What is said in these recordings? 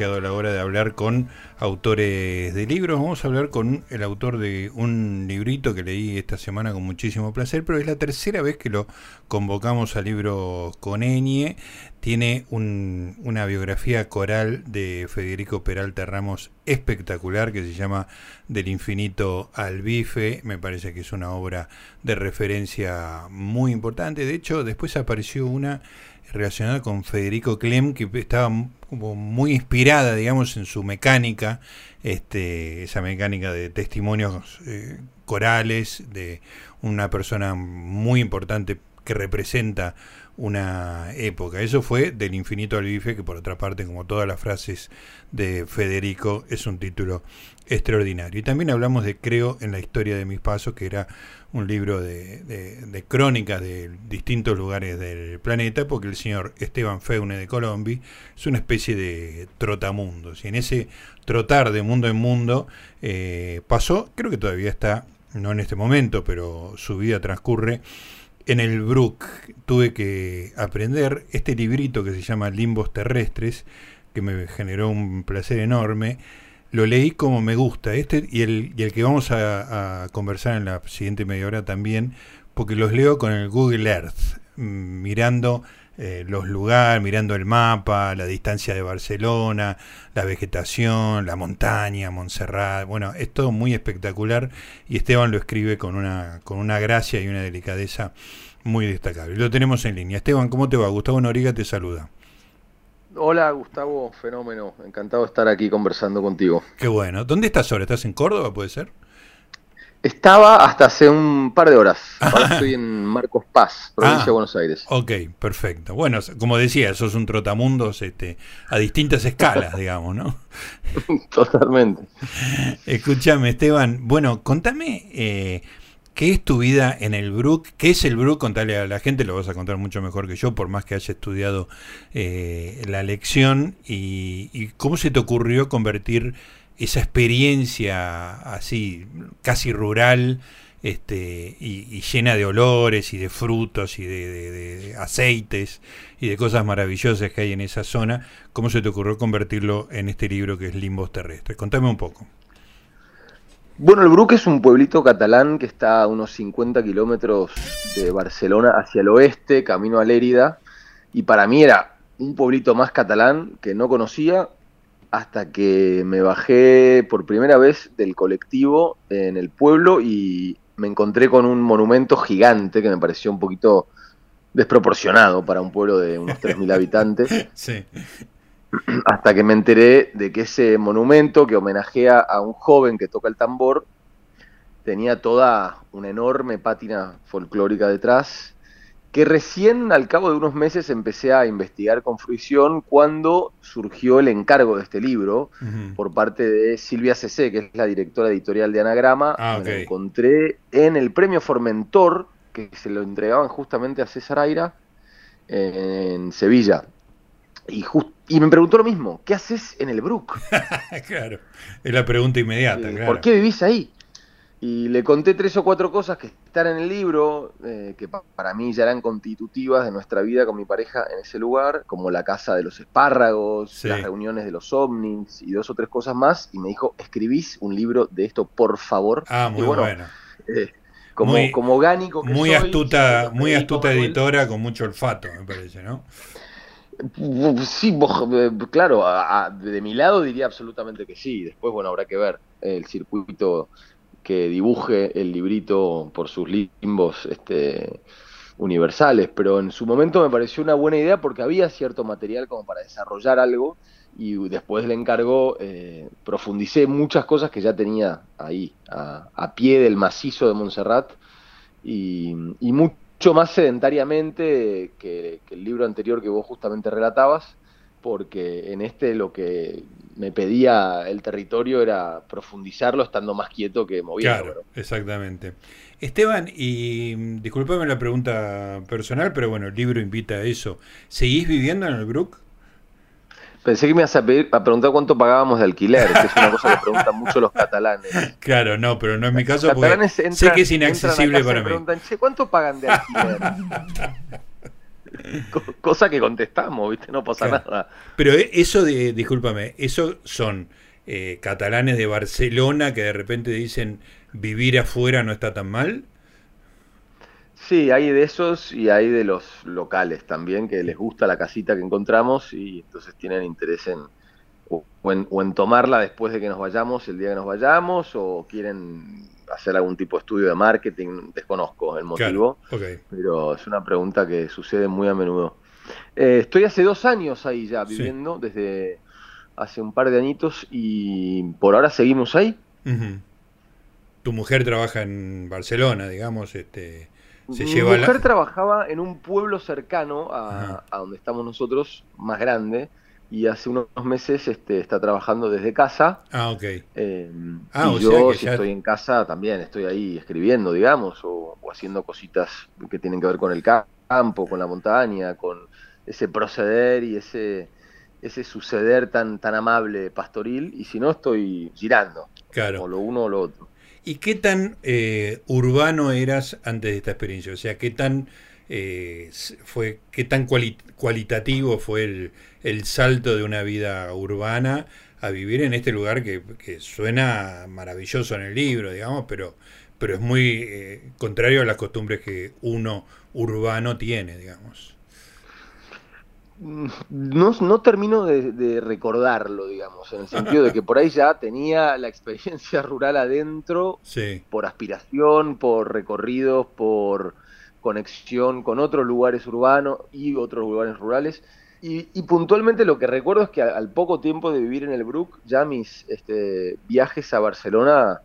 llegado la hora de hablar con autores de libros. Vamos a hablar con el autor de un librito que leí esta semana con muchísimo placer, pero es la tercera vez que lo convocamos a libro con Enie. Tiene una biografía coral de Federico Peralta Ramos espectacular que se llama Del infinito al bife. Me parece que es una obra de referencia muy importante. De hecho, después apareció una relacionada con Federico Clem, que estaba como muy inspirada, digamos, en su mecánica, este, esa mecánica de testimonios eh, corales de una persona muy importante que representa una época. Eso fue Del infinito al bife, que por otra parte, como todas las frases de Federico, es un título extraordinario. Y también hablamos de Creo en la historia de mis pasos, que era un libro de, de, crónicas de distintos lugares del planeta, porque el señor Esteban Feune de Colombia es una especie de trotamundos. Y en ese trotar de mundo en mundo eh, pasó, creo que todavía está, no en este momento, pero su vida transcurre en el Brook. Tuve que aprender este librito que se llama Limbos Terrestres, que me generó un placer enorme lo leí como me gusta, este y el, y el que vamos a, conversar en la siguiente media hora también, porque los leo con el Google Earth, mm, mirando eh, los lugares, mirando el mapa, la distancia de Barcelona, la vegetación, la montaña, Montserrat, bueno, es todo muy espectacular y Esteban lo escribe con una, con una gracia y una delicadeza muy destacable. Lo tenemos en línea. Esteban, ¿cómo te va? Gustavo Noriga te saluda. Hola Gustavo, fenómeno, encantado de estar aquí conversando contigo. Qué bueno. ¿Dónde estás ahora? ¿Estás en Córdoba, puede ser? Estaba hasta hace un par de horas. Ahora estoy en Marcos Paz, provincia de ah, Buenos Aires. Ok, perfecto. Bueno, como decía, sos un trotamundos este, a distintas escalas, digamos, ¿no? Totalmente. Escúchame, Esteban. Bueno, contame eh, ¿Qué es tu vida en el Brook? ¿Qué es el Brook? Contale a la gente, lo vas a contar mucho mejor que yo, por más que haya estudiado eh, la lección. Y, cómo se te ocurrió convertir esa experiencia así, casi rural, este, y, llena de olores y de frutos y de, aceites y de cosas maravillosas que hay en esa zona, ¿cómo se te ocurrió convertirlo en este libro que es Limbos Terrestres? Contame un poco. Bueno, el Bruc es un pueblito catalán que está a unos 50 kilómetros de Barcelona hacia el oeste, camino a Lérida, y para mí era un pueblito más catalán que no conocía hasta que me bajé por primera vez del colectivo en el pueblo y me encontré con un monumento gigante que me pareció un poquito desproporcionado para un pueblo de unos 3.000 habitantes. Sí hasta que me enteré de que ese monumento que homenajea a un joven que toca el tambor tenía toda una enorme pátina folclórica detrás, que recién al cabo de unos meses empecé a investigar con fruición cuando surgió el encargo de este libro por parte de Silvia CC, que es la directora editorial de Anagrama. Ah, me lo encontré en el premio Formentor, que se lo entregaban justamente a César Aira en Sevilla. Y, y me preguntó lo mismo, ¿qué haces en el Brook? claro, es la pregunta inmediata. Eh, ¿Por qué vivís ahí? Y le conté tres o cuatro cosas que están en el libro, eh, que para mí ya eran constitutivas de nuestra vida con mi pareja en ese lugar, como la casa de los espárragos, las reuniones de los ovnis y dos o tres cosas más. Y me dijo, escribís un libro de esto, por favor. Ah, muy bueno. Eh, como, como gánico muy astuta, muy astuta editora con mucho olfato, me parece, ¿no? Sí, eh, claro, de mi lado diría absolutamente que sí. Después, bueno, habrá que ver el circuito que dibuje el librito por sus limbos este, universales, pero en su momento me pareció una buena idea porque había cierto material como para desarrollar algo y después le encargó, eh, profundicé muchas cosas que ya tenía ahí, a, pie del macizo de Montserrat y, y mucho más sedentariamente que, el libro anterior que vos justamente relatabas, porque en este lo que me pedía el territorio era profundizarlo estando más quieto que moviendo. Claro, exactamente. Esteban, y mm, discúlpame la pregunta personal, pero bueno, el libro invita a eso. ¿Seguís viviendo en el Brook? Pensé que me ibas a, pedir, a preguntar cuánto pagábamos de alquiler, que es una cosa que preguntan mucho los catalanes. Claro, no, pero no es mi caso porque sé que es inaccesible para mí. preguntan, che, ¿cuánto pagan de alquiler? Cosa que contestamos, ¿viste? No pasa nada. Pero eh, eso de, discúlpame, eso son eh, catalanes de Barcelona que de repente dicen vivir afuera no está tan mal. Sí, hay de esos y hay de los locales también que les gusta la casita que encontramos y entonces tienen interés en o, en, tomarla después de que nos vayamos, el día que nos vayamos, o quieren hacer algún tipo de estudio de marketing, desconozco el motivo, pero es una pregunta que sucede muy a menudo. Eh, estoy hace dos años ahí ya viviendo, desde hace un par de añitos y por ahora seguimos ahí. Tu mujer trabaja en Barcelona, digamos, este, se Mi mujer trabajaba en un pueblo cercano a, donde estamos nosotros, más grande, y hace unos meses este, está trabajando desde casa. Ah, ok. Eh, ah, y yo, si estoy en casa, también estoy ahí escribiendo, digamos, o, haciendo cositas que tienen que ver con el campo, con la montaña, con ese proceder y ese, ese suceder tan, tan amable pastoril. Y si no, estoy girando. Claro. O lo uno o lo otro. ¿Y qué tan eh, urbano eras antes de esta experiencia? O sea, ¿qué tan, eh, fue, qué tan cualitativo fue el el salto de una vida urbana a vivir en este lugar que, suena maravilloso en el libro, digamos, pero, pero es muy eh, contrario a las costumbres que uno urbano tiene, digamos. No, no termino de, recordarlo, digamos, en el sentido de que por ahí ya tenía la experiencia rural adentro, por aspiración, por recorridos, por conexión con otros lugares urbanos y otros lugares rurales y, puntualmente lo que recuerdo es que al, poco tiempo de vivir en el Brook, ya mis este, viajes a Barcelona,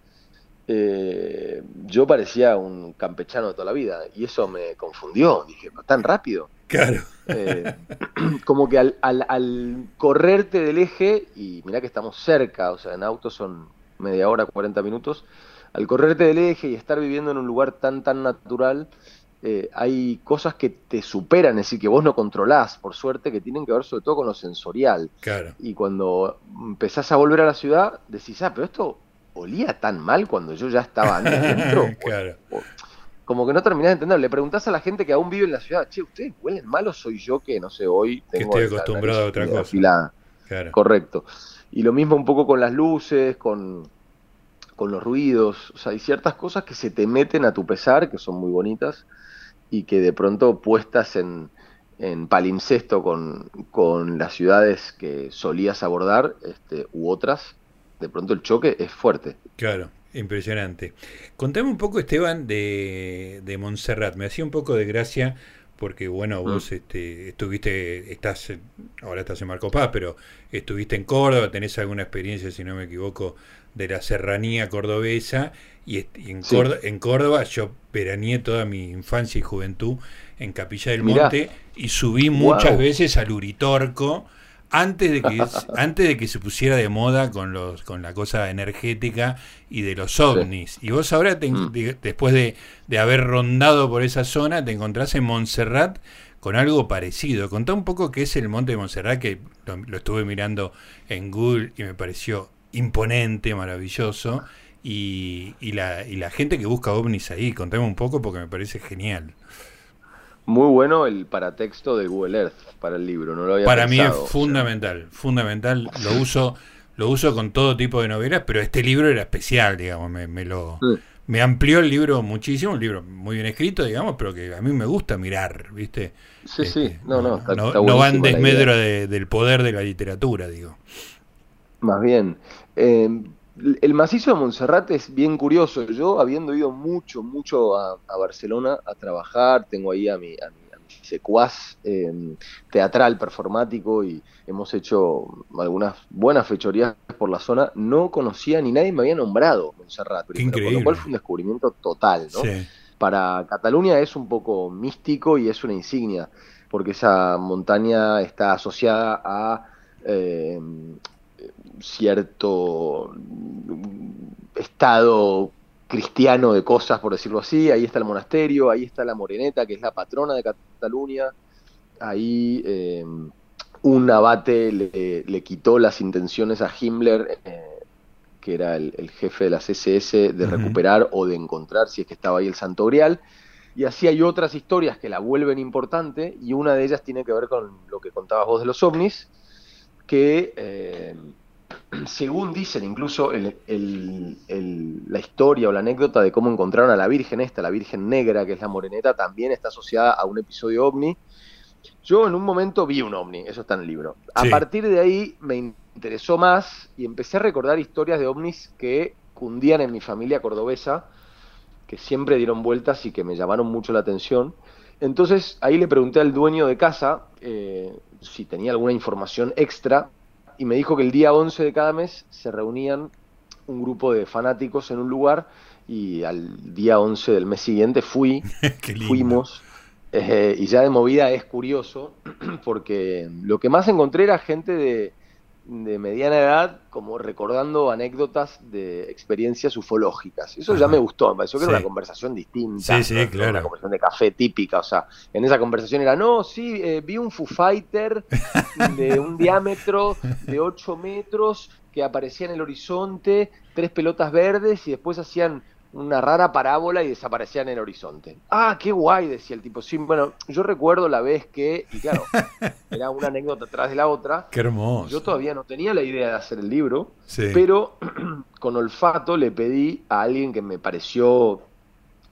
eh, yo parecía un campechano de toda la vida. Y eso me confundió. Dije, ¿tan rápido? Claro. Eh, como que al, al, correrte del eje, y mirá que estamos cerca, o sea, en auto son media hora, 40 minutos, al correrte del eje y estar viviendo en un lugar tan, tan natural, eh, hay cosas que te superan, es decir, que vos no controlás, por suerte, que tienen que ver sobre todo con lo sensorial. Claro. Y cuando empezás a volver a la ciudad, decís, ah, pero esto olía tan mal cuando yo ya estaba dentro. claro. como que no terminás de entender. Le preguntás a la gente que aún vive en la ciudad, che, ¿ustedes huelen mal o soy yo que, no sé, hoy tengo que estoy acostumbrado a otra cosa? Afilada. Correcto. Y lo mismo un poco con las luces, con, con los ruidos. O sea, hay ciertas cosas que se te meten a tu pesar, que son muy bonitas y que de pronto puestas en, en palincesto con, con, las ciudades que solías abordar este, u otras, de pronto el choque es fuerte. Claro, impresionante. Contame un poco, Esteban, de, de Montserrat. Me hacía un poco de gracia porque, bueno, mm. vos este, estuviste, estás, ahora estás en Marco Paz, pero estuviste en Córdoba, tenés alguna experiencia, si no me equivoco, de la serranía cordobesa y, en, Córdoba, en, Córdoba, yo veraneé toda mi infancia y juventud en Capilla del Monte y subí muchas veces al Uritorco antes de que antes de que se pusiera de moda con los con la cosa energética y de los ovnis. Y vos ahora mm. después de, de, haber rondado por esa zona te encontrás en Montserrat con algo parecido. Contá un poco qué es el Monte de Montserrat que lo estuve mirando en Google y me pareció imponente, maravilloso y, y, la, y la gente que busca ovnis ahí. Contame un poco porque me parece genial. Muy bueno el paratexto de Google Earth para el libro, no lo había Para mí es fundamental, fundamental. Lo uso, lo uso con todo tipo de novelas, pero este libro era especial, digamos, me, me lo me amplió el libro muchísimo, un libro muy bien escrito, digamos, pero que a mí me gusta mirar, ¿viste? Sí, sí, este, no, no, no, no va en desmedro del poder de la literatura, digo. Más bien. Eh, el macizo de Montserrat es bien curioso. Yo, habiendo ido mucho, mucho a, Barcelona a trabajar, tengo ahí a mi, a mi, secuaz em, teatral, performático, y hemos hecho algunas buenas fechorías por la zona. No conocía ni nadie me había nombrado Montserrat, con lo cual fue un descubrimiento total. ¿no? Para Cataluña es un poco místico y es una insignia, porque esa montaña está asociada a. Eh, cierto estado cristiano de cosas, por decirlo así. Ahí está el monasterio, ahí está la Moreneta, que es la patrona de Cataluña. Ahí eh, un abate le, quitó las intenciones a Himmler, eh, que era el, jefe de las SS, de recuperar o de encontrar, si es que estaba ahí el Santo Grial. Y así hay otras historias que la vuelven importante y una de ellas tiene que ver con lo que contabas vos de los ovnis, que eh, según dicen incluso la historia o la anécdota de cómo encontraron a la Virgen esta, la Virgen Negra, que es la moreneta, también está asociada a un episodio ovni. Yo en un momento vi un ovni, eso está en el libro. A partir de ahí me interesó más y empecé a recordar historias de ovnis que cundían en mi familia cordobesa, que siempre dieron vueltas y que me llamaron mucho la atención. Entonces ahí le pregunté al dueño de casa eh, si tenía alguna información extra y me dijo que el día 11 de cada mes se reunían un grupo de fanáticos en un lugar y al día 11 del mes siguiente fui, fuimos eh, y ya de movida es curioso porque lo que más encontré era gente de, de mediana edad como recordando anécdotas de experiencias ufológicas. Eso ya me gustó, me pareció que era una conversación distinta. Sí, sí, claro. Una conversación de café típica, o sea, en esa conversación era, no, sí, eh, vi un Foo Fighter de un diámetro de 8 metros que aparecía en el horizonte, tres pelotas verdes y después hacían una rara parábola y desaparecía en el horizonte. Ah, qué guay, decía el tipo. Sí, bueno, yo recuerdo la vez que, y claro, era una anécdota atrás de la otra. Qué hermoso. Yo todavía no tenía la idea de hacer el libro, pero con olfato le pedí a alguien que me pareció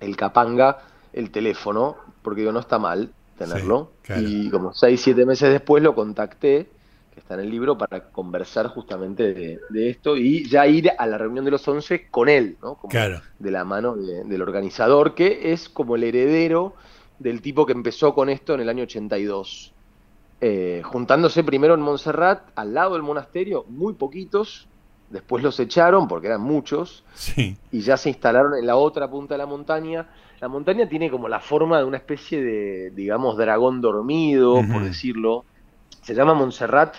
el capanga el teléfono, porque digo, no está mal tenerlo. Y como seis, siete meses después lo contacté está en el libro, para conversar justamente de, esto y ya ir a la reunión de los 11 con él, ¿no? Como de la mano del organizador, que es como el heredero del tipo que empezó con esto en el año 82. Eh, juntándose primero en Montserrat, al lado del monasterio, muy poquitos, después los echaron porque eran muchos, y ya se instalaron en la otra punta de la montaña. La montaña tiene como la forma de una especie de, digamos, dragón dormido, por decirlo, se llama Montserrat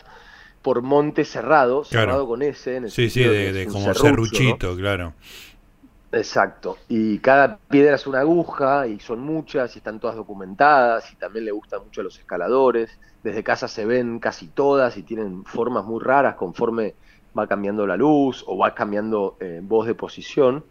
por Monte Cerrado, cerrado con S. En el sí, sí, de, como serruchito, claro. Exacto. Y cada piedra es una aguja y son muchas y están todas documentadas y también le gustan mucho a los escaladores. Desde casa se ven casi todas y tienen formas muy raras conforme va cambiando la luz o va cambiando eh, voz de posición.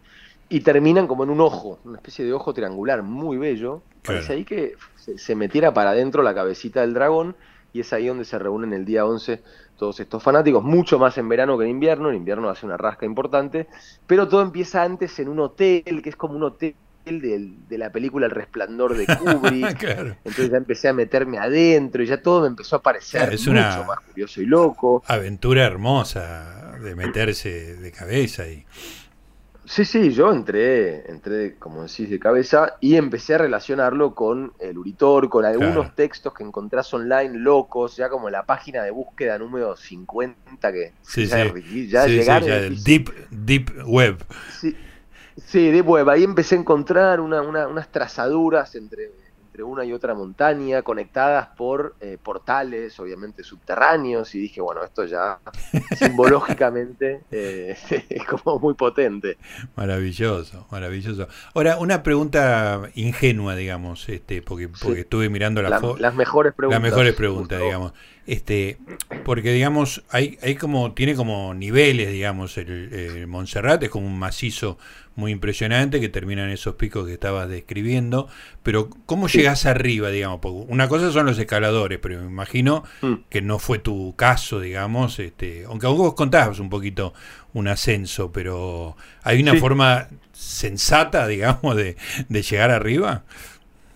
Y terminan como en un ojo, una especie de ojo triangular muy bello. Parece ahí que se metiera para adentro la cabecita del dragón y es ahí donde se reúnen el día 11 todos estos fanáticos, mucho más en verano que en invierno, en invierno hace una rasca importante, pero todo empieza antes en un hotel, que es como un hotel de, de la película El Resplandor de Kubrick, entonces ya empecé a meterme adentro y ya todo me empezó a parecer mucho más curioso y loco. Aventura hermosa de meterse de cabeza y... Sí, sí, yo entré, entré, como decís, de cabeza y empecé a relacionarlo con el Uritor, con algunos textos que encontrás online locos, ya como la página de búsqueda número 50 que sí, ya, sí. ya deep, deep Web. Sí, sí, Deep Web. Ahí empecé a encontrar una, unas trazaduras entre entre una y otra montaña, conectadas por eh, portales, obviamente subterráneos, y dije, bueno, esto ya simbológicamente eh, es como muy potente. Maravilloso, maravilloso. Ahora, una pregunta ingenua, digamos, este, porque, porque estuve mirando la, Las mejores preguntas. Las mejores preguntas, digamos. Este, porque digamos, hay, hay como, tiene como niveles, digamos, el, el Montserrat es como un macizo muy impresionante que terminan esos picos que estabas describiendo, pero ¿cómo llegas arriba, digamos? Porque una cosa son los escaladores, pero me imagino mm. que no fue tu caso, digamos, este, aunque vos contabas un poquito un ascenso, pero ¿hay una forma sensata, digamos, de, llegar arriba?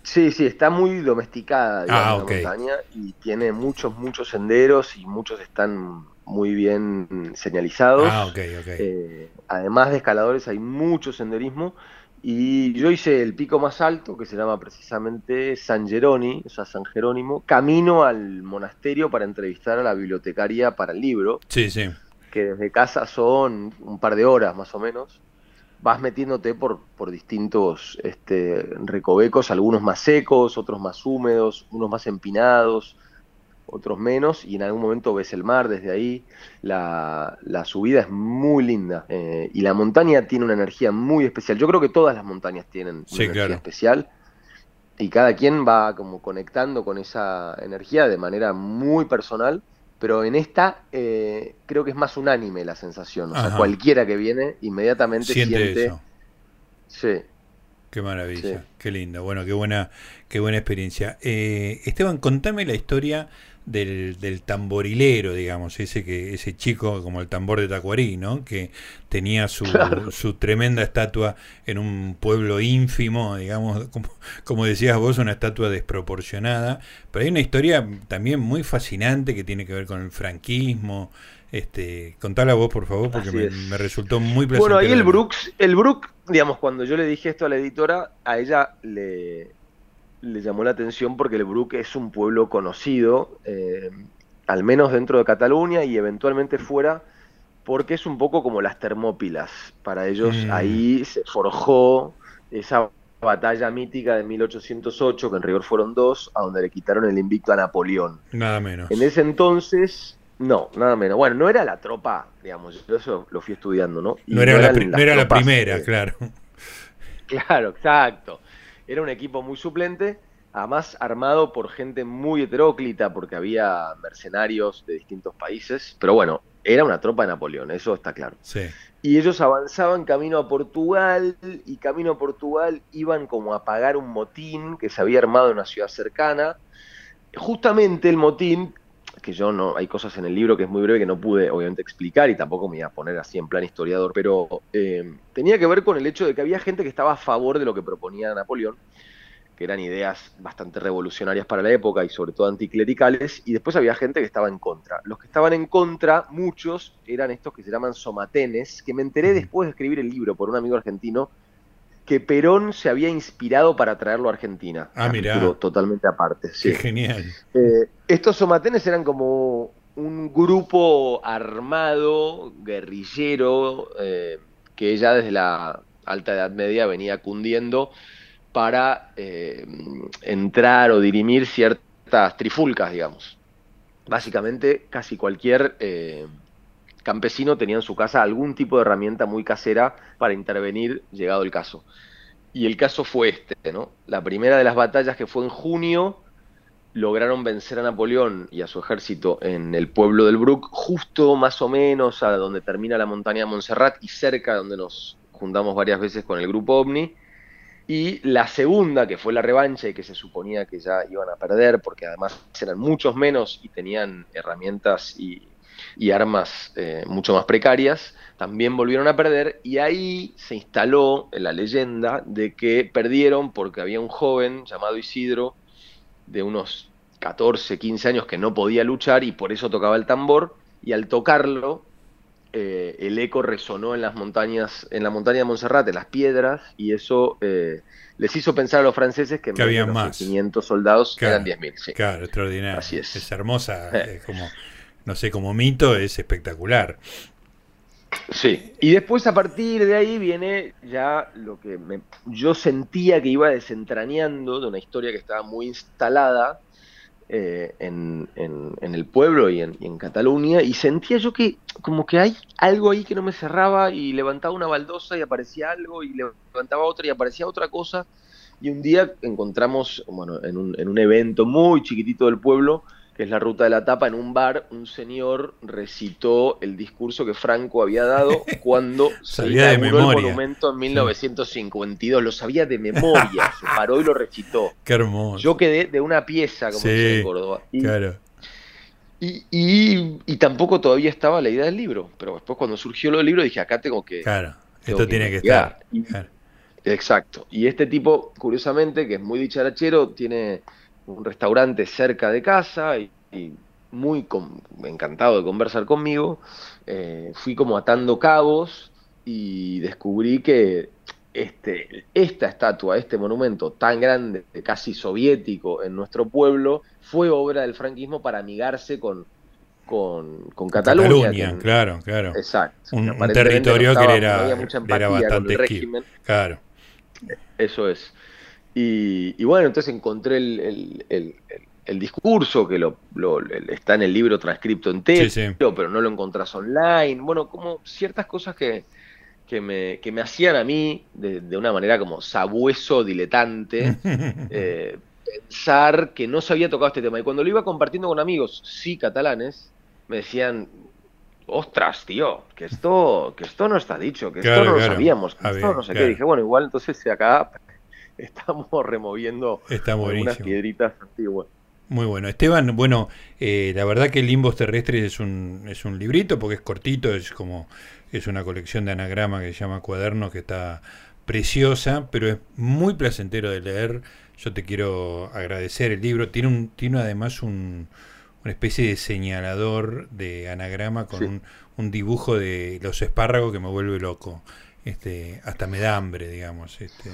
Sí, sí, está muy domesticada ah, la montaña y tiene muchos, muchos senderos y muchos están muy bien señalizados. Ah, eh, además de escaladores hay mucho senderismo y yo hice el pico más alto que se llama precisamente San Geroni, o sea, San Jerónimo, camino al monasterio para entrevistar a la bibliotecaria para el libro. Sí, sí. Que desde casa son un par de horas más o menos. Vas metiéndote por, por distintos este, recovecos, algunos más secos, otros más húmedos, unos más empinados, otros menos, y en algún momento ves el mar desde ahí. La, subida es muy linda eh, y la montaña tiene una energía muy especial. Yo creo que todas las montañas tienen una energía especial y cada quien va como conectando con esa energía de manera muy personal, pero en esta eh, creo que es más unánime la sensación. O sea, cualquiera que viene inmediatamente siente, eso. Sí, Qué maravilla, qué lindo, bueno, qué buena, qué buena experiencia. Eh, Esteban, contame la historia del, del, tamborilero, digamos, ese que ese chico como el tambor de Tacuarí, ¿no? Que tenía su, su tremenda estatua en un pueblo ínfimo, digamos, como, como, decías vos, una estatua desproporcionada. Pero hay una historia también muy fascinante que tiene que ver con el franquismo. Este, contala vos, por favor, porque me, me, resultó muy placentero. Bueno, ahí el Brooks, el Brook, digamos, cuando yo le dije esto a la editora, a ella le, le llamó la atención porque el Bruc es un pueblo conocido, eh, al menos dentro de Cataluña y eventualmente fuera, porque es un poco como las Termópilas. Para ellos mm. ahí se forjó esa batalla mítica de 1808, que en rigor fueron dos, a donde le quitaron el invicto a Napoleón. Nada menos. En ese entonces, no, nada menos. Bueno, no era la tropa, digamos, yo eso lo fui estudiando, ¿no? no era, la, no era la primera, claro. Claro, exacto. Era un equipo muy suplente, además armado por gente muy heteróclita, porque había mercenarios de distintos países, pero bueno, era una tropa de Napoleón, eso está claro. Sí. Y ellos avanzaban camino a Portugal, y camino a Portugal iban como a pagar un motín que se había armado en una ciudad cercana. Justamente el motín, que yo no, hay cosas en el libro que es muy breve que no pude obviamente explicar y tampoco me iba a poner así en plan historiador, pero eh, tenía que ver con el hecho de que había gente que estaba a favor de lo que proponía Napoleón, que eran ideas bastante revolucionarias para la época y sobre todo anticlericales, y después había gente que estaba en contra. Los que estaban en contra, muchos, eran estos que se llaman somatenes, que me enteré después de escribir el libro por un amigo argentino, que Perón se había inspirado para traerlo a Argentina. Ah, mira. Totalmente aparte. Sí. Qué genial. Eh, estos somatenes eran como un grupo armado, guerrillero, eh, que ya desde la alta Edad Media venía cundiendo para eh, entrar o dirimir ciertas trifulcas, digamos. Básicamente, casi cualquier campesino tenía en su casa algún tipo de herramienta muy casera para intervenir llegado el caso. Y el caso fue este, ¿no? La primera de las batallas que fue en junio, lograron vencer a Napoleón y a su ejército en el pueblo del Brook, justo más o menos a donde termina la montaña de Montserrat y cerca donde nos juntamos varias veces con el grupo OVNI. Y la segunda, que fue la revancha y que se suponía que ya iban a perder, porque además eran muchos menos y tenían herramientas y, armas eh, mucho más precarias, también volvieron a perder y ahí se instaló la leyenda de que perdieron porque había un joven llamado Isidro de unos 14, 15 años que no podía luchar y por eso tocaba el tambor y al tocarlo eh, el eco resonó en las montañas, en la montaña de Montserrat, en las piedras, y eso eh, les hizo pensar a los franceses que, que había más. 500 soldados eran 10.000. Sí. Claro, extraordinario. Así es. Es hermosa, eh. como, no sé, como mito es espectacular. Sí, y después a partir de ahí viene ya lo que yo sentía que iba desentrañando de una historia que estaba muy instalada, eh, en, el pueblo y en, Cataluña y sentía yo que como que hay algo ahí que no me cerraba y levantaba una baldosa y aparecía algo y levantaba otra y aparecía otra cosa y un día encontramos, bueno, en un, en un evento muy chiquitito del pueblo, que es la ruta de la tapa, en un bar, un señor recitó el discurso que Franco había dado cuando se inauguró el monumento en 1952. Lo sabía de memoria, se paró y lo recitó. Qué hermoso. Yo quedé de una pieza, como se en Córdoba. Y, claro. Y, tampoco todavía estaba la idea del libro, pero después cuando surgió lo del libro dije, acá tengo que... Claro, esto tiene que estar. Exacto. Y este tipo, curiosamente, que es muy dicharachero, tiene un restaurante cerca de casa y, muy encantado de conversar conmigo, eh, fui como atando cabos y descubrí que este, esta estatua, este monumento tan grande, casi soviético en nuestro pueblo, fue obra del franquismo para amigarse con, con, Cataluña. claro, claro. Exacto. Un, territorio que era, era bastante régimen. Claro. Eso es. Y, bueno, entonces encontré el, discurso, que lo, está en el libro transcripto entero, pero no lo encontrás online. Bueno, como ciertas cosas que, que, me, que me hacían a mí, de, una manera como sabueso, diletante, eh, pensar que no se había tocado este tema. Y cuando lo iba compartiendo con amigos, sí catalanes, me decían, ostras, tío, que esto, que esto no está dicho, que esto no lo sabíamos, que esto no sé qué. dije, bueno, igual entonces se acaba estamos removiendo algunas piedritas antiguas. Muy bueno. Esteban, bueno, eh, la verdad que Limbos Terrestres es un, es un librito porque es cortito, es como es una colección de anagrama que se llama Cuadernos que está preciosa, pero es muy placentero de leer. Yo te quiero agradecer el libro. Tiene, un, tiene además un, una especie de señalador de anagrama con un, dibujo de los espárragos que me vuelve loco. Este, hasta me da hambre, digamos. Este,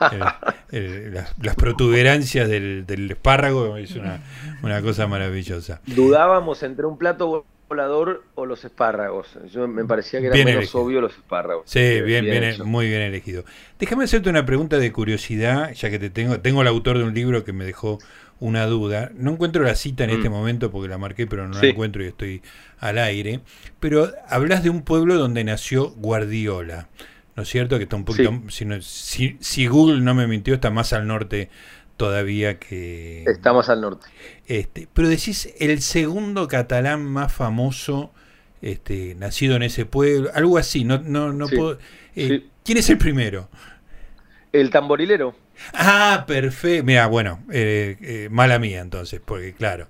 las, protuberancias del, del espárrago es una, una cosa maravillosa. Dudábamos entre un plato volador o los espárragos. Yo me parecía que era menos obvio los espárragos. Sí, bien, bien, muy bien elegido. Déjame hacerte una pregunta de curiosidad, ya que te tengo, tengo el autor de un libro que me dejó una duda. No encuentro la cita en este mm. momento porque la marqué, pero no la encuentro y estoy al aire. Pero hablas de un pueblo donde nació Guardiola. ¿No es cierto? Que está un poquito. Si, si, Google no me mintió, está más al norte todavía que. Estamos al norte. Este, pero decís el segundo catalán más famoso este, nacido en ese pueblo, algo así, no, no, no puedo. Eh, ¿Quién es el primero? El tamborilero. Ah, perfecto. Mira, bueno, eh, eh, mala mía entonces, porque claro,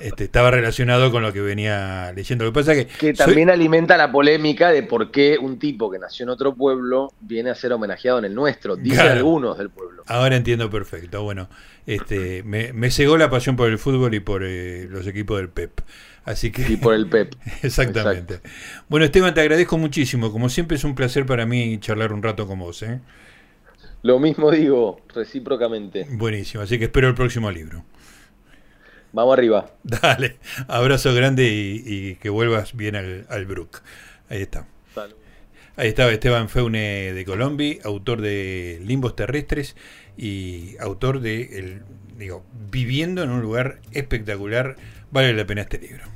este, estaba relacionado con lo que venía leyendo. Lo que pasa que. Que también alimenta la polémica de por qué un tipo que nació en otro pueblo viene a ser homenajeado en el nuestro, dicen algunos del pueblo. Ahora entiendo perfecto. Bueno, este, me, me cegó la pasión por el fútbol y por eh, los equipos del PEP. Así que, y por el PEP. Exactamente. Bueno, Esteban, te agradezco muchísimo. Como siempre es un placer para mí charlar un rato con vos. ¿eh? Lo mismo digo, recíprocamente. Buenísimo, así que espero el próximo libro. Vamos arriba. Dale, abrazo grande y, que vuelvas bien al, al Brook. Ahí está. Ahí estaba Esteban Feune de Colombia, autor de Limbos Terrestres y autor de el, digo, Viviendo en un lugar espectacular. Vale la pena este libro.